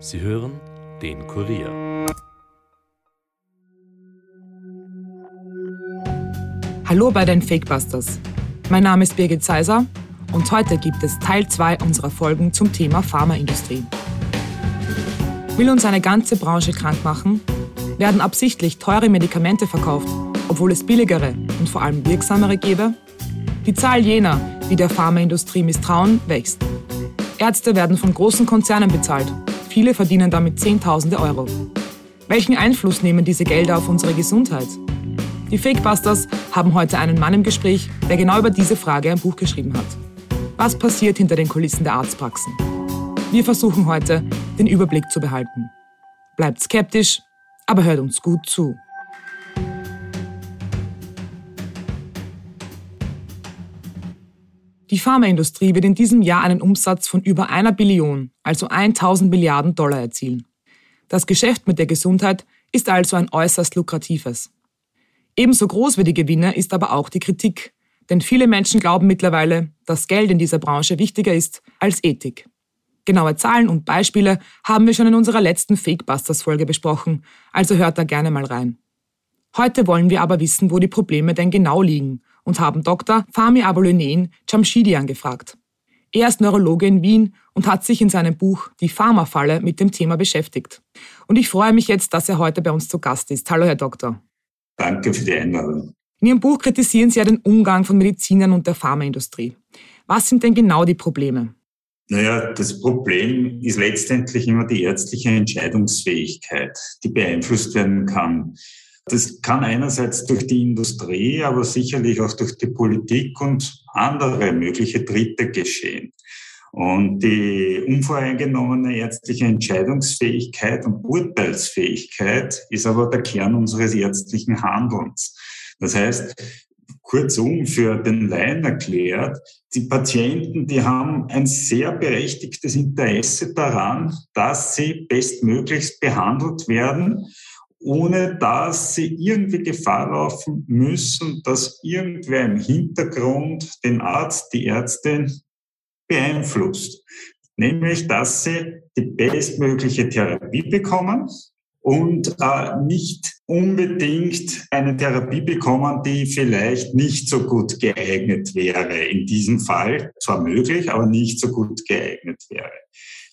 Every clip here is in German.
Sie hören den Kurier. Hallo bei den Fakebusters. Mein Name ist Birgit Seiser und heute gibt es Teil 2 unserer Folgen zum Thema Pharmaindustrie. Will uns eine ganze Branche krank machen? Werden absichtlich teure Medikamente verkauft, obwohl es billigere und vor allem wirksamere gäbe? Die Zahl jener, die der Pharmaindustrie misstrauen, wächst. Ärzte werden von großen Konzernen bezahlt Viele verdienen damit Zehntausende Euro. Welchen Einfluss nehmen diese Gelder auf unsere Gesundheit? Die Fakebusters haben heute einen Mann im Gespräch, der genau über diese Frage ein Buch geschrieben hat. Was passiert hinter den Kulissen der Arztpraxen? Wir versuchen heute, den Überblick zu behalten. Bleibt skeptisch, aber hört uns gut zu. Die Pharmaindustrie wird in diesem Jahr einen Umsatz von über einer Billion, also 1000 Milliarden Dollar erzielen. Das Geschäft mit der Gesundheit ist also ein äußerst lukratives. Ebenso groß wie die Gewinne ist aber auch die Kritik, denn viele Menschen glauben mittlerweile, dass Geld in dieser Branche wichtiger ist als Ethik. Genaue Zahlen und Beispiele haben wir schon in unserer letzten Fakebusters-Folge besprochen, also hört da gerne mal rein. Heute wollen wir aber wissen, wo die Probleme denn genau liegen und haben Dr. Fami Abolunen Jamshidian gefragt. Er ist Neurologe in Wien und hat sich in seinem Buch Die Pharmafalle mit dem Thema beschäftigt. Und ich freue mich jetzt, dass er heute bei uns zu Gast ist. Hallo, Herr Doktor. Danke für die Einladung. In Ihrem Buch kritisieren Sie ja den Umgang von Medizinern und der Pharmaindustrie. Was sind denn genau die Probleme? Naja, das Problem ist letztendlich immer die ärztliche Entscheidungsfähigkeit, die beeinflusst werden kann. Das kann einerseits durch die Industrie, aber sicherlich auch durch die Politik und andere mögliche Dritte geschehen. Und die unvoreingenommene ärztliche Entscheidungsfähigkeit und Urteilsfähigkeit ist aber der Kern unseres ärztlichen Handelns. Das heißt, kurzum für den Laien erklärt, die Patienten, die haben ein sehr berechtigtes Interesse daran, dass sie bestmöglichst behandelt werden ohne dass sie irgendwie Gefahr laufen müssen, dass irgendwer im Hintergrund den Arzt, die Ärztin beeinflusst. Nämlich, dass sie die bestmögliche Therapie bekommen und äh, nicht unbedingt eine Therapie bekommen, die vielleicht nicht so gut geeignet wäre. In diesem Fall zwar möglich, aber nicht so gut geeignet wäre.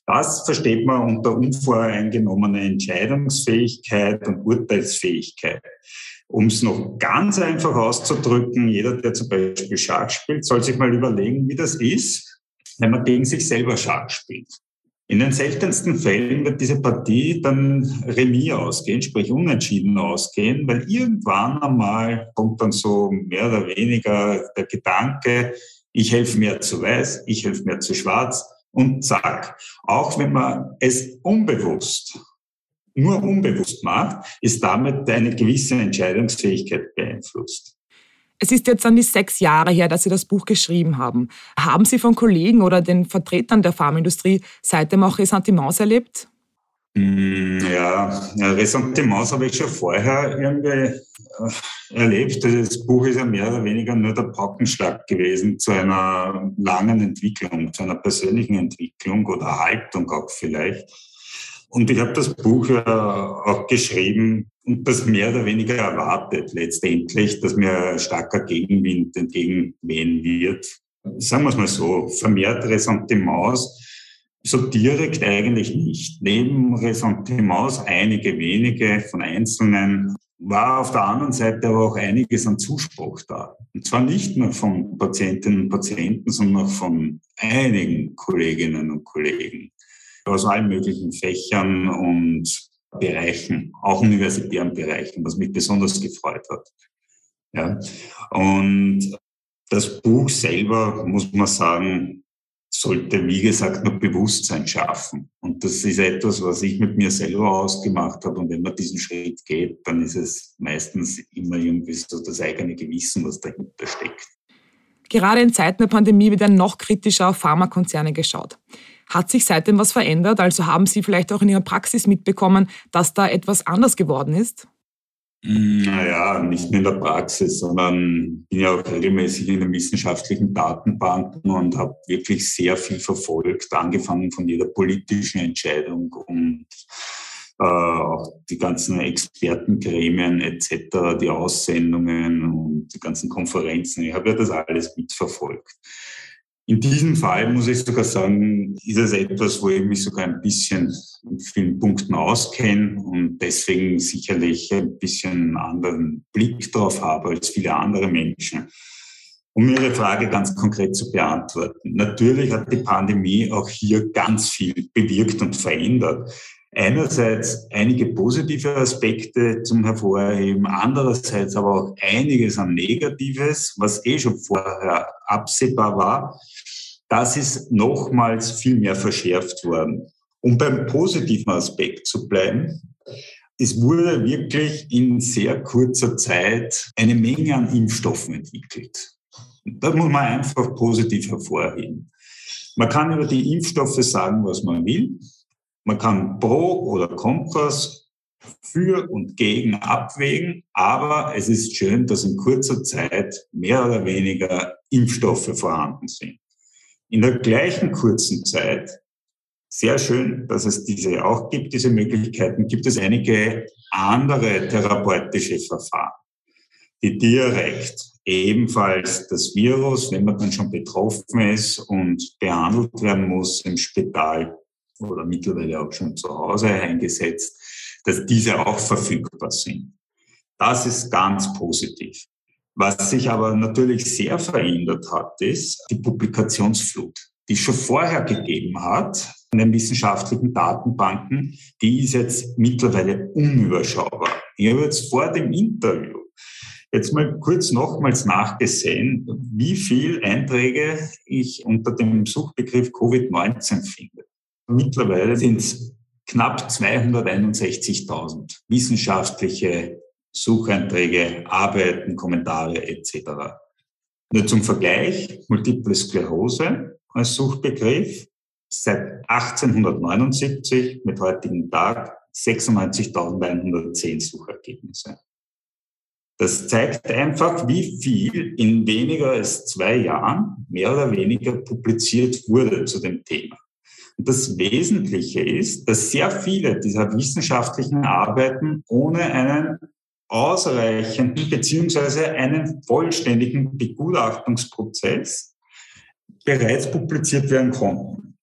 Das versteht man unter unvoreingenommener Entscheidungsfähigkeit und Urteilsfähigkeit. Um es noch ganz einfach auszudrücken, jeder, der zum Beispiel Schach spielt, soll sich mal überlegen, wie das ist, wenn man gegen sich selber Schach spielt. In den seltensten Fällen wird diese Partie dann remis ausgehen, sprich unentschieden ausgehen, weil irgendwann einmal kommt dann so mehr oder weniger der Gedanke, ich helfe mehr zu weiß, ich helfe mehr zu schwarz, und zack. Auch wenn man es unbewusst, nur unbewusst macht, ist damit eine gewisse Entscheidungsfähigkeit beeinflusst. Es ist jetzt an die sechs Jahre her, dass Sie das Buch geschrieben haben. Haben Sie von Kollegen oder den Vertretern der Pharmaindustrie seitdem auch Ressentiments erlebt? Mm, ja, Ressentiments habe ich schon vorher irgendwie äh, erlebt. Das Buch ist ja mehr oder weniger nur der Paukenschlag gewesen zu einer langen Entwicklung, zu einer persönlichen Entwicklung oder Haltung auch vielleicht. Und ich habe das Buch ja auch geschrieben und das mehr oder weniger erwartet letztendlich, dass mir starker Gegenwind entgegenwehen wird. Sagen wir es mal so, vermehrt Ressentiments so direkt eigentlich nicht. Neben Ressentiments einige wenige von Einzelnen war auf der anderen Seite aber auch einiges an Zuspruch da. Und zwar nicht nur von Patientinnen und Patienten, sondern auch von einigen Kolleginnen und Kollegen aus allen möglichen Fächern und Bereichen, auch universitären Bereichen, was mich besonders gefreut hat. Ja. Und das Buch selber, muss man sagen, sollte, wie gesagt, nur Bewusstsein schaffen. Und das ist etwas, was ich mit mir selber ausgemacht habe. Und wenn man diesen Schritt geht, dann ist es meistens immer irgendwie so das eigene Gewissen, was dahinter steckt. Gerade in Zeiten der Pandemie wird dann noch kritischer auf Pharmakonzerne geschaut. Hat sich seitdem was verändert? Also haben Sie vielleicht auch in Ihrer Praxis mitbekommen, dass da etwas anders geworden ist? Naja, nicht nur in der Praxis, sondern bin ja auch regelmäßig in den wissenschaftlichen Datenbanken und habe wirklich sehr viel verfolgt, angefangen von jeder politischen Entscheidung und äh, auch die ganzen Expertengremien etc., die Aussendungen und die ganzen Konferenzen. Ich habe ja das alles mitverfolgt. In diesem Fall muss ich sogar sagen, ist es etwas, wo ich mich sogar ein bisschen in vielen Punkten auskenne und deswegen sicherlich ein bisschen einen anderen Blick drauf habe als viele andere Menschen. Um Ihre Frage ganz konkret zu beantworten. Natürlich hat die Pandemie auch hier ganz viel bewirkt und verändert einerseits einige positive Aspekte zum Hervorheben, andererseits aber auch einiges an Negatives, was eh schon vorher absehbar war. Das ist nochmals viel mehr verschärft worden. Um beim positiven Aspekt zu bleiben, es wurde wirklich in sehr kurzer Zeit eine Menge an Impfstoffen entwickelt. Das muss man einfach positiv hervorheben. Man kann über die Impfstoffe sagen, was man will. Man kann pro oder kontras für und gegen abwägen, aber es ist schön, dass in kurzer Zeit mehr oder weniger Impfstoffe vorhanden sind. In der gleichen kurzen Zeit, sehr schön, dass es diese auch gibt, diese Möglichkeiten, gibt es einige andere therapeutische Verfahren, die direkt ebenfalls das Virus, wenn man dann schon betroffen ist und behandelt werden muss im Spital, oder mittlerweile auch schon zu Hause eingesetzt, dass diese auch verfügbar sind. Das ist ganz positiv. Was sich aber natürlich sehr verändert hat, ist die Publikationsflut, die es schon vorher gegeben hat in den wissenschaftlichen Datenbanken. Die ist jetzt mittlerweile unüberschaubar. Ich habe jetzt vor dem Interview jetzt mal kurz nochmals nachgesehen, wie viel Einträge ich unter dem Suchbegriff Covid-19 finde. Mittlerweile sind es knapp 261.000 wissenschaftliche Sucheinträge, Arbeiten, Kommentare etc. Nur zum Vergleich, Multiple Sklerose als Suchbegriff seit 1879 mit heutigem Tag 96.110 Suchergebnisse. Das zeigt einfach, wie viel in weniger als zwei Jahren mehr oder weniger publiziert wurde zu dem Thema. Und das Wesentliche ist, dass sehr viele dieser wissenschaftlichen Arbeiten ohne einen ausreichenden beziehungsweise einen vollständigen Begutachtungsprozess bereits publiziert werden konnten.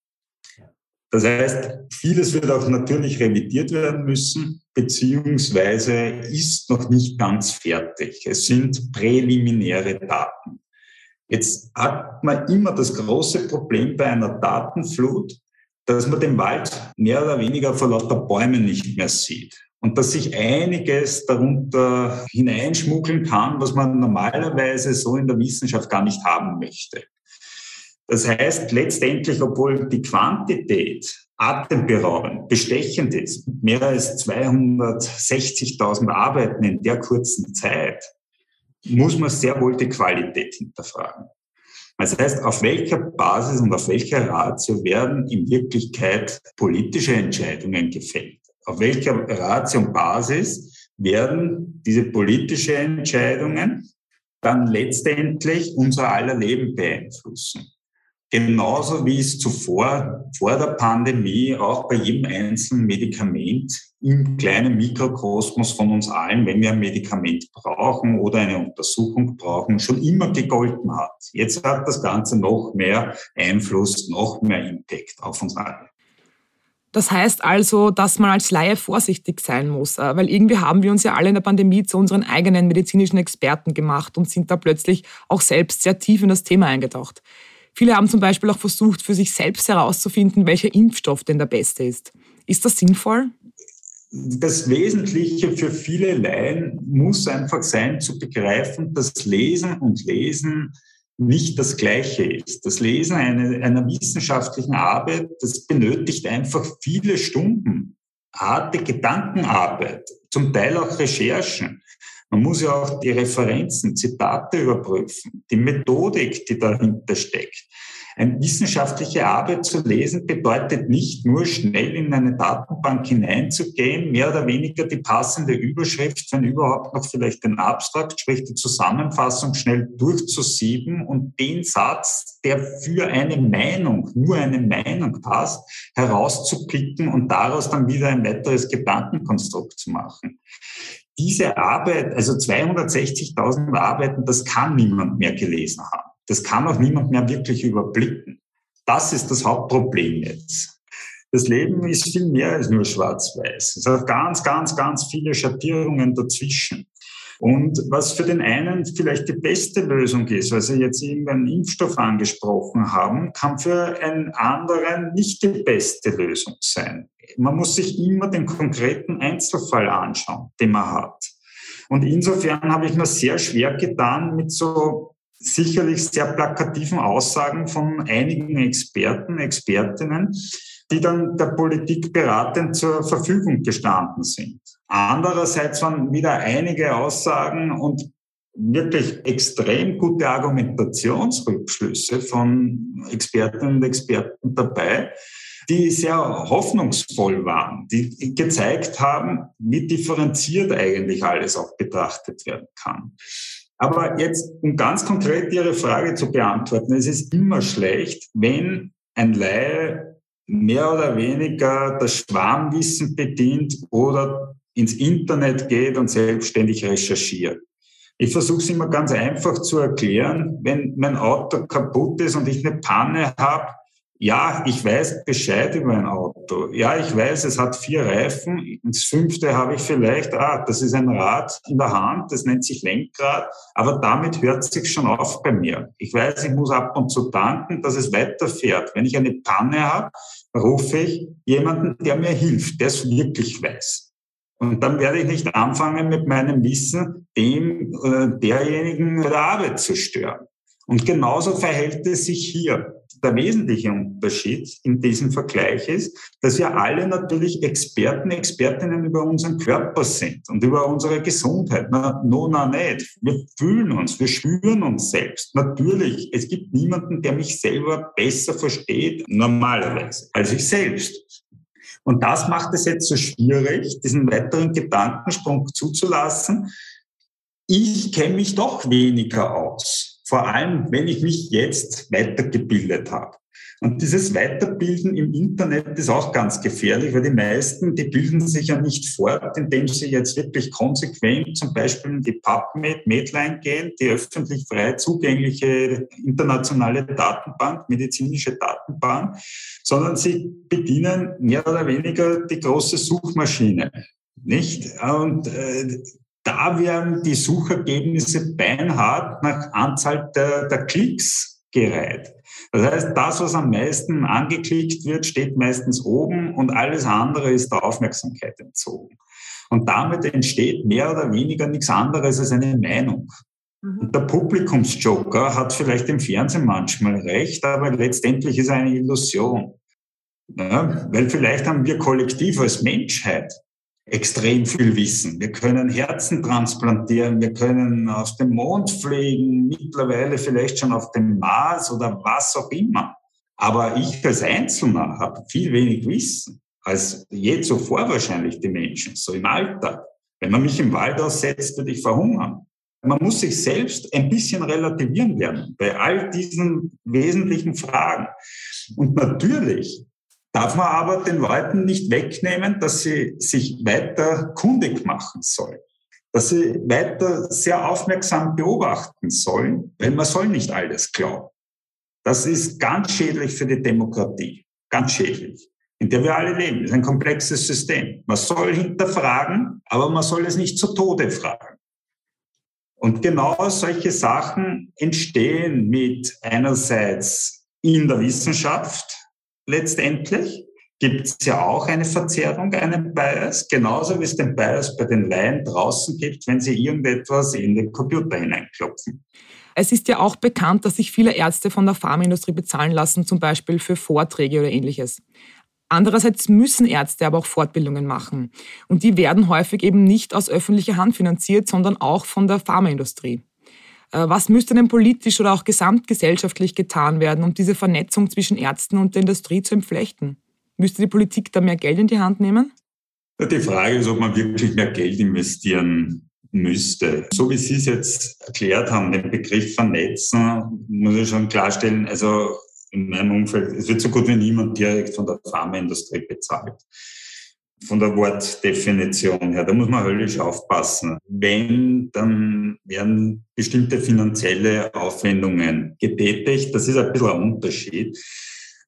Das heißt, vieles wird auch natürlich revidiert werden müssen, beziehungsweise ist noch nicht ganz fertig. Es sind präliminäre Daten. Jetzt hat man immer das große Problem bei einer Datenflut, dass man den Wald mehr oder weniger vor lauter Bäumen nicht mehr sieht. Und dass sich einiges darunter hineinschmuggeln kann, was man normalerweise so in der Wissenschaft gar nicht haben möchte. Das heißt letztendlich, obwohl die Quantität atemberaubend, bestechend ist, mehr als 260.000 Arbeiten in der kurzen Zeit, muss man sehr wohl die Qualität hinterfragen. Das heißt, auf welcher Basis und auf welcher Ratio werden in Wirklichkeit politische Entscheidungen gefällt? Auf welcher Ratio und Basis werden diese politischen Entscheidungen dann letztendlich unser aller Leben beeinflussen? Genauso wie es zuvor, vor der Pandemie, auch bei jedem einzelnen Medikament im kleinen Mikrokosmos von uns allen, wenn wir ein Medikament brauchen oder eine Untersuchung brauchen, schon immer gegolten hat. Jetzt hat das Ganze noch mehr Einfluss, noch mehr Impact auf uns alle. Das heißt also, dass man als Laie vorsichtig sein muss, äh, weil irgendwie haben wir uns ja alle in der Pandemie zu unseren eigenen medizinischen Experten gemacht und sind da plötzlich auch selbst sehr tief in das Thema eingetaucht. Viele haben zum Beispiel auch versucht, für sich selbst herauszufinden, welcher Impfstoff denn der beste ist. Ist das sinnvoll? Das Wesentliche für viele Laien muss einfach sein, zu begreifen, dass Lesen und Lesen nicht das Gleiche ist. Das Lesen einer, einer wissenschaftlichen Arbeit, das benötigt einfach viele Stunden, harte Gedankenarbeit, zum Teil auch Recherchen. Man muss ja auch die Referenzen, Zitate überprüfen, die Methodik, die dahinter steckt. Eine wissenschaftliche Arbeit zu lesen bedeutet nicht nur schnell in eine Datenbank hineinzugehen, mehr oder weniger die passende Überschrift, wenn überhaupt noch vielleicht den Abstrakt, sprich die Zusammenfassung schnell durchzusieben und den Satz, der für eine Meinung, nur eine Meinung passt, herauszupicken und daraus dann wieder ein weiteres Gedankenkonstrukt zu machen diese Arbeit, also 260.000 Arbeiten, das kann niemand mehr gelesen haben. Das kann auch niemand mehr wirklich überblicken. Das ist das Hauptproblem jetzt. Das Leben ist viel mehr als nur schwarz-weiß. Es hat ganz, ganz, ganz viele Schattierungen dazwischen. Und was für den einen vielleicht die beste Lösung ist, weil Sie jetzt eben einen Impfstoff angesprochen haben, kann für einen anderen nicht die beste Lösung sein. Man muss sich immer den konkreten Einzelfall anschauen, den man hat. Und insofern habe ich mir sehr schwer getan mit so sicherlich sehr plakativen Aussagen von einigen Experten, Expertinnen, die dann der Politik beratend zur Verfügung gestanden sind. Andererseits waren wieder einige Aussagen und wirklich extrem gute Argumentationsrückschlüsse von Expertinnen und Experten dabei, die sehr hoffnungsvoll waren, die gezeigt haben, wie differenziert eigentlich alles auch betrachtet werden kann. Aber jetzt, um ganz konkret Ihre Frage zu beantworten, es ist immer schlecht, wenn ein Laie mehr oder weniger das Schwarmwissen bedient oder ins Internet geht und selbstständig recherchiert. Ich versuche es immer ganz einfach zu erklären. Wenn mein Auto kaputt ist und ich eine Panne habe, ja, ich weiß Bescheid über ein Auto. Ja, ich weiß, es hat vier Reifen. Das fünfte habe ich vielleicht, ah, das ist ein Rad in der Hand, das nennt sich Lenkrad. Aber damit hört es sich schon auf bei mir. Ich weiß, ich muss ab und zu tanken, dass es weiterfährt. Wenn ich eine Panne habe, rufe ich jemanden, der mir hilft, der es wirklich weiß. Und dann werde ich nicht anfangen, mit meinem Wissen dem äh, derjenigen der Arbeit zu stören. Und genauso verhält es sich hier. Der wesentliche Unterschied in diesem Vergleich ist, dass wir alle natürlich Experten, Expertinnen über unseren Körper sind und über unsere Gesundheit. Na, no, na, nicht. Wir fühlen uns, wir spüren uns selbst. Natürlich, es gibt niemanden, der mich selber besser versteht, normalerweise, als ich selbst. Und das macht es jetzt so schwierig, diesen weiteren Gedankensprung zuzulassen. Ich kenne mich doch weniger aus vor allem, wenn ich mich jetzt weitergebildet habe. Und dieses Weiterbilden im Internet ist auch ganz gefährlich, weil die meisten, die bilden sich ja nicht fort, indem sie jetzt wirklich konsequent zum Beispiel in die PubMed, Medline gehen, die öffentlich frei zugängliche internationale Datenbank, medizinische Datenbank, sondern sie bedienen mehr oder weniger die große Suchmaschine. Nicht? Und äh, da werden die Suchergebnisse beinhart nach Anzahl der, der Klicks gereiht. Das heißt, das, was am meisten angeklickt wird, steht meistens oben und alles andere ist der Aufmerksamkeit entzogen. Und damit entsteht mehr oder weniger nichts anderes als eine Meinung. Mhm. Und der Publikumsjoker hat vielleicht im Fernsehen manchmal recht, aber letztendlich ist er eine Illusion. Ja, weil vielleicht haben wir kollektiv als Menschheit extrem viel Wissen. Wir können Herzen transplantieren, wir können auf den Mond fliegen, mittlerweile vielleicht schon auf dem Mars oder was auch immer. Aber ich als Einzelner habe viel wenig Wissen als je zuvor wahrscheinlich die Menschen, so im Alltag. Wenn man mich im Wald aussetzt, würde ich verhungern. Man muss sich selbst ein bisschen relativieren lernen bei all diesen wesentlichen Fragen. Und natürlich darf man aber den Leuten nicht wegnehmen, dass sie sich weiter kundig machen sollen, dass sie weiter sehr aufmerksam beobachten sollen, weil man soll nicht alles glauben. Das ist ganz schädlich für die Demokratie, ganz schädlich, in der wir alle leben. Das ist ein komplexes System. Man soll hinterfragen, aber man soll es nicht zu Tode fragen. Und genau solche Sachen entstehen mit einerseits in der Wissenschaft, letztendlich gibt es ja auch eine Verzerrung, einen Bias, genauso wie es den Bias bei den Laien draußen gibt, wenn sie irgendetwas in den Computer hineinklopfen. Es ist ja auch bekannt, dass sich viele Ärzte von der Pharmaindustrie bezahlen lassen, zum Beispiel für Vorträge oder ähnliches. Andererseits müssen Ärzte aber auch Fortbildungen machen. Und die werden häufig eben nicht aus öffentlicher Hand finanziert, sondern auch von der Pharmaindustrie. Äh, was müsste denn politisch oder auch gesamtgesellschaftlich getan werden, um diese Vernetzung zwischen Ärzten und der Industrie zu entflechten? Müsste die Politik da mehr Geld in die Hand nehmen? Die Frage ist, ob man wirklich mehr Geld investieren müsste. So wie Sie es jetzt erklärt haben, den Begriff vernetzen, muss ich schon klarstellen, also in meinem Umfeld, es wird so gut wie niemand direkt von der Pharmaindustrie bezahlt. Von der Wortdefinition her, da muss man höllisch aufpassen. Wenn, dann werden bestimmte finanzielle Aufwendungen getätigt. Das ist ein bisschen ein Unterschied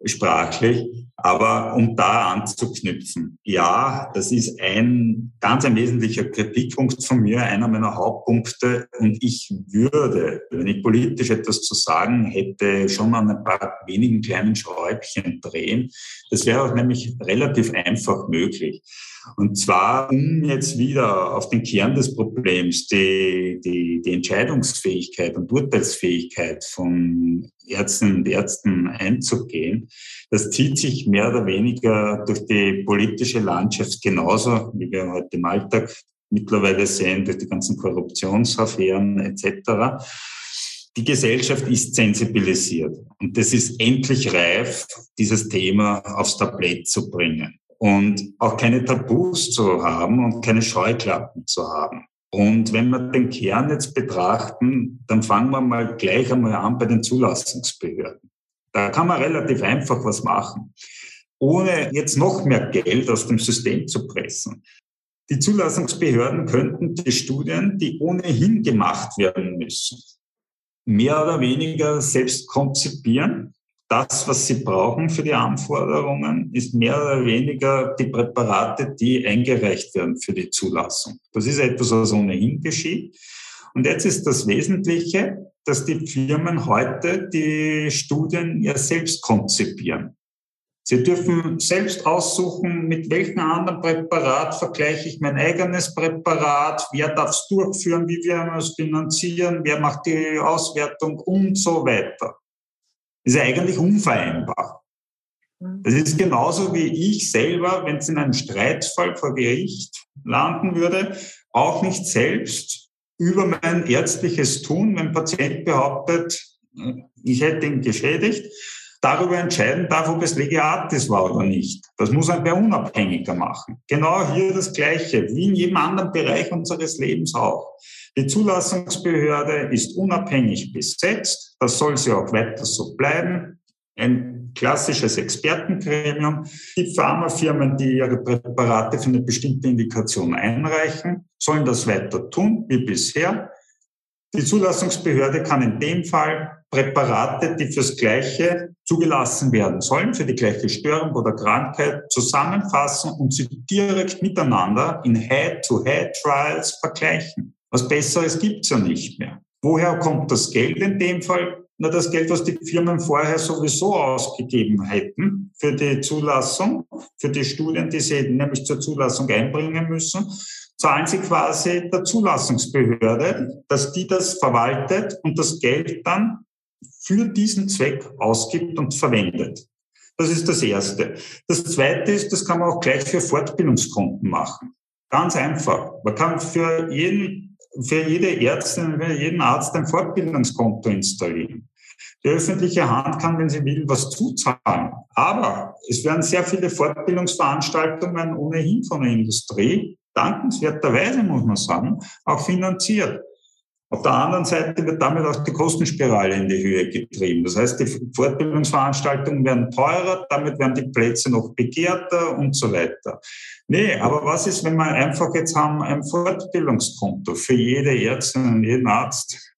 sprachlich. Aber um da anzuknüpfen, ja, das ist ein ganz ein wesentlicher Kritikpunkt von mir, einer meiner Hauptpunkte. Und ich würde, wenn ich politisch etwas zu sagen hätte, schon an ein paar wenigen kleinen Schräubchen drehen. Das wäre auch nämlich relativ einfach möglich. Und zwar, um jetzt wieder auf den Kern des Problems, die, die, die Entscheidungsfähigkeit und Urteilsfähigkeit von Ärztinnen und Ärzten einzugehen. Das zieht sich mehr oder weniger durch die politische Landschaft genauso, wie wir heute im Alltag mittlerweile sehen, durch die ganzen Korruptionsaffären etc. Die Gesellschaft ist sensibilisiert und es ist endlich reif, dieses Thema aufs Tablett zu bringen und auch keine Tabus zu haben und keine Scheuklappen zu haben. Und wenn wir den Kern jetzt betrachten, dann fangen wir mal gleich einmal an bei den Zulassungsbehörden. Da kann man relativ einfach was machen, ohne jetzt noch mehr Geld aus dem System zu pressen. Die Zulassungsbehörden könnten die Studien, die ohnehin gemacht werden müssen, mehr oder weniger selbst konzipieren das, was sie brauchen für die Anforderungen, ist mehr oder weniger die Präparate, die eingereicht werden für die Zulassung. Das ist etwas, was ohnehin geschieht. Und jetzt ist das Wesentliche, dass die Firmen heute die Studien ja selbst konzipieren. Sie dürfen selbst aussuchen, mit welchem anderen Präparat vergleiche ich mein eigenes Präparat, wer darf es durchführen, wie wir es finanzieren, wer macht die Auswertung und so weiter ist eigentlich unvereinbar. Das ist genauso wie ich selber, wenn es in einem Streitfall vor Gericht landen würde, auch nicht selbst über mein ärztliches Tun, wenn ein Patient behauptet, ich hätte ihn geschädigt, darüber entscheiden darf, ob es Legiatis war oder nicht. Das muss ein wer unabhängiger machen. Genau hier das Gleiche, wie in jedem anderen Bereich unseres Lebens auch. Die Zulassungsbehörde ist unabhängig besetzt. Das soll sie auch weiter so bleiben. Ein klassisches Expertengremium. Die Pharmafirmen, die ihre Präparate für eine bestimmte Indikation einreichen, sollen das weiter tun wie bisher. Die Zulassungsbehörde kann in dem Fall Präparate, die fürs Gleiche zugelassen werden sollen, für die gleiche Störung oder Krankheit, zusammenfassen und sie direkt miteinander in Head-to-Head-Trials vergleichen. Was Besseres gibt's ja nicht mehr. Woher kommt das Geld in dem Fall? Na, das Geld, was die Firmen vorher sowieso ausgegeben hätten für die Zulassung, für die Studien, die sie nämlich zur Zulassung einbringen müssen, zahlen sie quasi der Zulassungsbehörde, dass die das verwaltet und das Geld dann für diesen Zweck ausgibt und verwendet. Das ist das Erste. Das Zweite ist, das kann man auch gleich für Fortbildungskonten machen. Ganz einfach. Man kann für jeden für jede Ärztin, für jeden Arzt ein Fortbildungskonto installieren. Die öffentliche Hand kann, wenn sie will, was zuzahlen. Aber es werden sehr viele Fortbildungsveranstaltungen ohnehin von der Industrie, dankenswerterweise muss man sagen, auch finanziert. Auf der anderen Seite wird damit auch die Kostenspirale in die Höhe getrieben. Das heißt, die Fortbildungsveranstaltungen werden teurer, damit werden die Plätze noch begehrter und so weiter. Nee, aber was ist, wenn wir einfach jetzt haben ein Fortbildungskonto für jede Ärztin und jeden Arzt?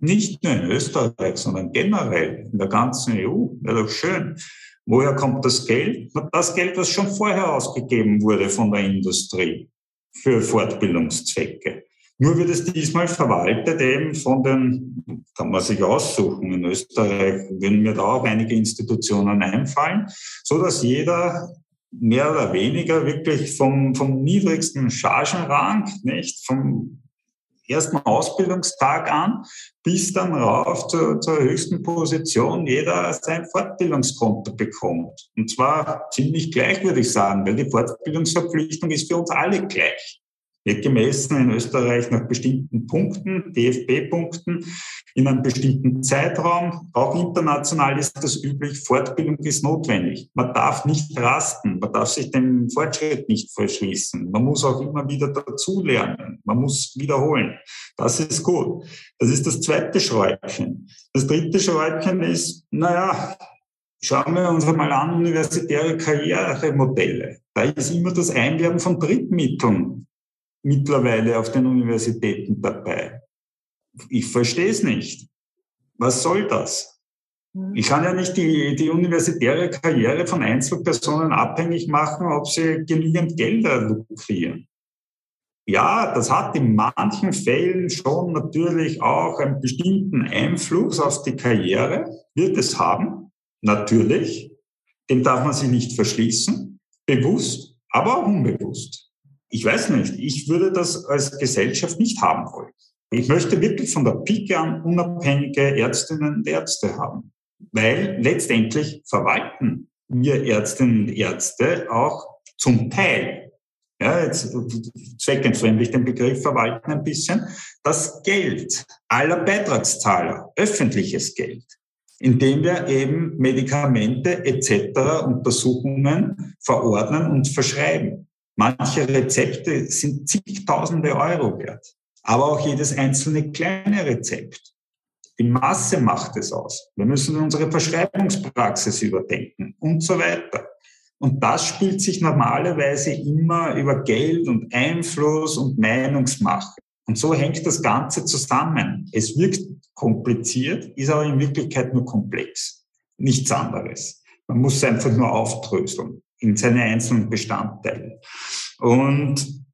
Nicht nur in Österreich, sondern generell in der ganzen EU. Wäre doch schön. Woher kommt das Geld? Das Geld, was schon vorher ausgegeben wurde von der Industrie für Fortbildungszwecke. Nur wird es diesmal verwaltet eben von den, kann man sich aussuchen, in Österreich würden mir da auch einige Institutionen einfallen, so dass jeder mehr oder weniger wirklich vom, vom niedrigsten Chargenrang, nicht, vom ersten Ausbildungstag an bis dann rauf zur, zur höchsten Position jeder sein Fortbildungskonto bekommt. Und zwar ziemlich gleich, würde ich sagen, weil die Fortbildungsverpflichtung ist für uns alle gleich. wird gemessen in Österreich nach bestimmten Punkten, DFB-Punkten, in einem bestimmten Zeitraum. Auch international ist das üblich. Fortbildung ist notwendig. Man darf nicht rasten. Man darf sich dem Fortschritt nicht verschließen. Man muss auch immer wieder dazulernen. Man muss wiederholen. Das ist gut. Das ist das zweite Schräubchen. Das dritte Schräubchen ist, naja, Schauen wir uns einmal an universitäre Karrieremodelle. Da ist immer das Einwerben von Drittmitteln mittlerweile auf den Universitäten dabei. Ich verstehe es nicht. Was soll das? Hm. Ich kann ja nicht die, die universitäre Karriere von Einzelpersonen abhängig machen, ob sie genügend Gelder lukrieren. Ja, das hat in manchen Fällen schon natürlich auch einen bestimmten Einfluss auf die Karriere, wird es haben natürlich, dem darf man sich nicht verschließen, bewusst, aber auch unbewusst. Ich weiß nicht, ich würde das als Gesellschaft nicht haben wollen. Ich möchte wirklich von der Pike an unabhängige Ärztinnen und Ärzte haben, weil letztendlich verwalten wir Ärztinnen und Ärzte auch zum Teil, ja, jetzt zweckentfremdlich den Begriff verwalten ein bisschen, das Geld aller Beitragszahler, öffentliches Geld indem wir eben Medikamente etc. Untersuchungen verordnen und verschreiben. Manche Rezepte sind zigtausende Euro wert, aber auch jedes einzelne kleine Rezept. Die Masse macht es aus. Wir müssen unsere Verschreibungspraxis überdenken und so weiter. Und das spielt sich normalerweise immer über Geld und Einfluss und Meinungsmache. Und so hängt das Ganze zusammen. Es wirkt kompliziert, ist aber in Wirklichkeit nur komplex. Nichts anderes. Man muss es einfach nur aufdröseln in seine einzelnen Bestandteile. Und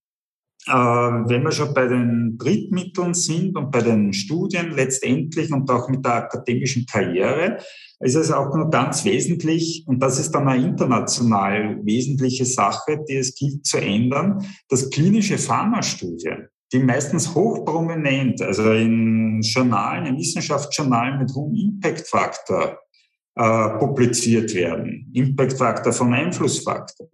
wenn wir schon bei den Drittmitteln sind und bei den Studien letztendlich und auch mit der akademischen Karriere, ist es auch nur ganz wesentlich, und das ist dann eine international wesentliche Sache, die es gilt zu ändern, dass klinische Pharmastudien die meistens hochprominent, also in Journalen, in Wissenschaftsjournalen mit hohem Impact-Faktor äh, publiziert werden, Impact-Faktor von Einflussfaktor,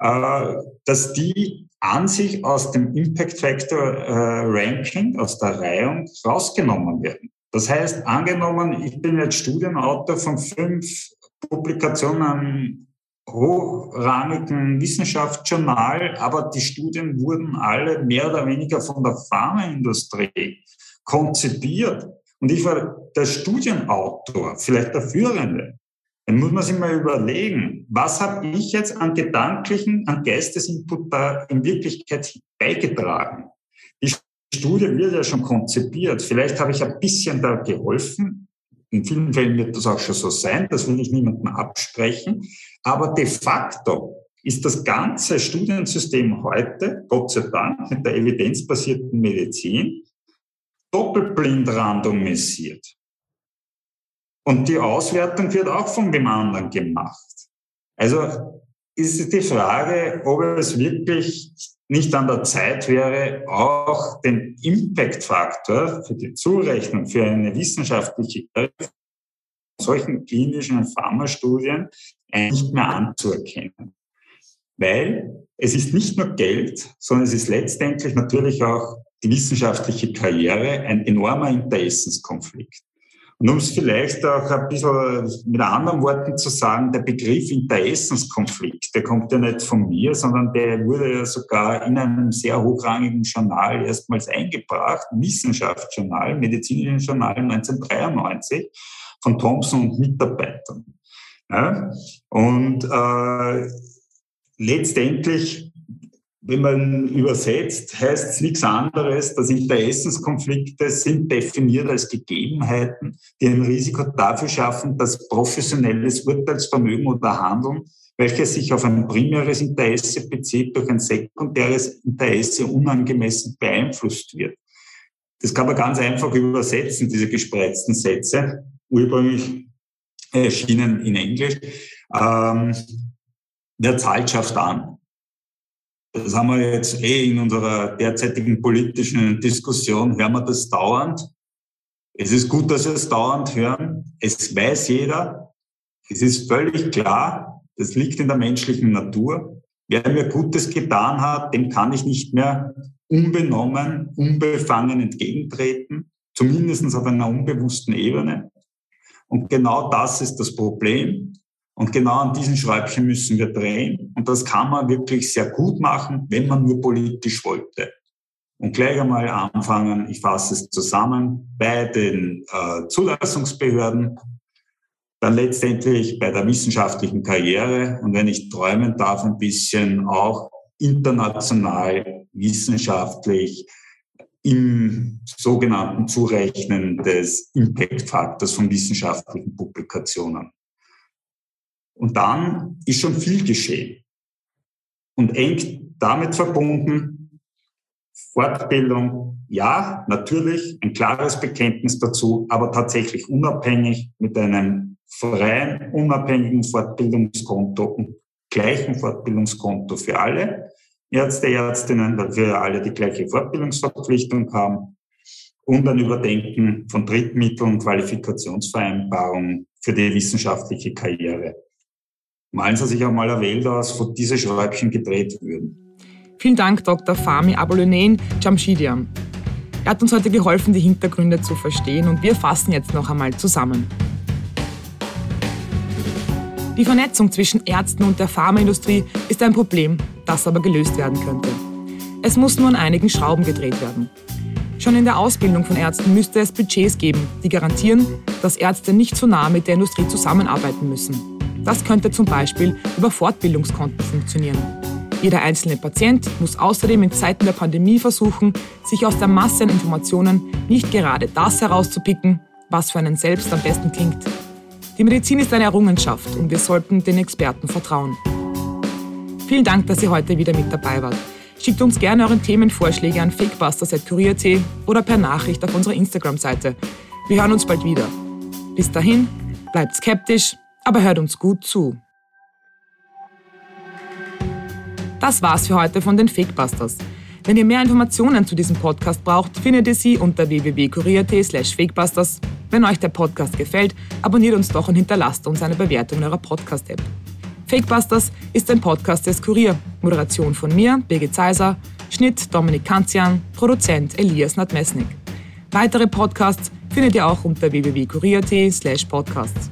äh, dass die an sich aus dem Impact-Factor-Ranking, äh, aus der Reihung rausgenommen werden. Das heißt, angenommen, ich bin jetzt Studienautor von fünf Publikationen hochrangigen Wissenschaftsjournal, aber die Studien wurden alle mehr oder weniger von der Pharmaindustrie konzipiert. Und ich war der Studienautor, vielleicht der Führende. Dann muss man sich mal überlegen, was habe ich jetzt an gedanklichen, an Geistesinput da in Wirklichkeit beigetragen? Die Studie wird ja schon konzipiert. Vielleicht habe ich ein bisschen da geholfen, in vielen Fällen wird das auch schon so sein, das will ich niemandem absprechen. Aber de facto ist das ganze Studiensystem heute, Gott sei Dank, mit der evidenzbasierten Medizin, doppelblind randomisiert. Und die Auswertung wird auch von dem anderen gemacht. Also ist die Frage, ob es wirklich nicht an der Zeit wäre, auch den Impact-Faktor für die Zurechnung für eine wissenschaftliche solchen klinischen Pharmastudien nicht mehr anzuerkennen. Weil es ist nicht nur Geld, sondern es ist letztendlich natürlich auch die wissenschaftliche Karriere ein enormer Interessenskonflikt. Und um es vielleicht auch ein bisschen mit anderen Worten zu sagen, der Begriff Interessenskonflikt, der kommt ja nicht von mir, sondern der wurde ja sogar in einem sehr hochrangigen Journal erstmals eingebracht, Wissenschaftsjournal, medizinischen Journal 1993 von Thompson und Mitarbeitern. Ja? Und äh, letztendlich wenn man übersetzt, heißt es nichts anderes, dass Interessenskonflikte sind definiert als Gegebenheiten, die ein Risiko dafür schaffen, dass professionelles Urteilsvermögen oder Handeln, welches sich auf ein primäres Interesse bezieht, durch ein sekundäres Interesse unangemessen beeinflusst wird. Das kann man ganz einfach übersetzen, diese gespreizten Sätze, ursprünglich erschienen in Englisch. Ähm, wer zahlt, schafft an. Das haben wir jetzt eh in unserer derzeitigen politischen Diskussion, hören wir das dauernd. Es ist gut, dass wir es dauernd hören. Es weiß jeder. Es ist völlig klar, das liegt in der menschlichen Natur. Wer mir Gutes getan hat, dem kann ich nicht mehr unbenommen, unbefangen entgegentreten, zumindest auf einer unbewussten Ebene. Und genau das ist das Problem. Und genau an diesen Schräubchen müssen wir drehen. Und das kann man wirklich sehr gut machen, wenn man nur politisch wollte. Und gleich einmal anfangen, ich fasse es zusammen, bei den äh, Zulassungsbehörden, dann letztendlich bei der wissenschaftlichen Karriere und wenn ich träumen darf, ein bisschen auch international, wissenschaftlich im sogenannten Zurechnen des Impact-Faktors von wissenschaftlichen Publikationen. Und dann ist schon viel geschehen. Und eng damit verbunden, Fortbildung, ja, natürlich, ein klares Bekenntnis dazu, aber tatsächlich unabhängig mit einem freien, unabhängigen Fortbildungskonto und gleichen Fortbildungskonto für alle Ärzte, Ärztinnen, weil wir alle die gleiche Fortbildungsverpflichtung haben und ein Überdenken von Drittmitteln, Qualifikationsvereinbarungen für die wissenschaftliche Karriere. Malen Sie sich auch mal aus, wo diese Schräubchen gedreht würden. Vielen Dank, Dr. Fami Abolunen Jamshidian. Er hat uns heute geholfen, die Hintergründe zu verstehen und wir fassen jetzt noch einmal zusammen. Die Vernetzung zwischen Ärzten und der Pharmaindustrie ist ein Problem, das aber gelöst werden könnte. Es muss nur an einigen Schrauben gedreht werden. Schon in der Ausbildung von Ärzten müsste es Budgets geben, die garantieren, dass Ärzte nicht zu nah mit der Industrie zusammenarbeiten müssen. Das könnte zum Beispiel über Fortbildungskonten funktionieren. Jeder einzelne Patient muss außerdem in Zeiten der Pandemie versuchen, sich aus der Masse an Informationen nicht gerade das herauszupicken, was für einen selbst am besten klingt. Die Medizin ist eine Errungenschaft und wir sollten den Experten vertrauen. Vielen Dank, dass ihr heute wieder mit dabei wart. Schickt uns gerne euren Themenvorschläge an fakebusters.kurier.at oder per Nachricht auf unserer Instagram-Seite. Wir hören uns bald wieder. Bis dahin, bleibt skeptisch, aber hört uns gut zu. Das war's für heute von den Fakebusters. Wenn ihr mehr Informationen zu diesem Podcast braucht, findet ihr sie unter www.kurier.at slash fakebusters. Wenn euch der Podcast gefällt, abonniert uns doch und hinterlasst uns eine Bewertung in eurer Podcast-App. Fakebusters ist ein Podcast des Kurier. Moderation von mir, Birgit Zeiser, Schnitt Dominik Kanzian, Produzent Elias Nadmesnik. Weitere Podcasts findet ihr auch unter www.kurier.at slash podcasts.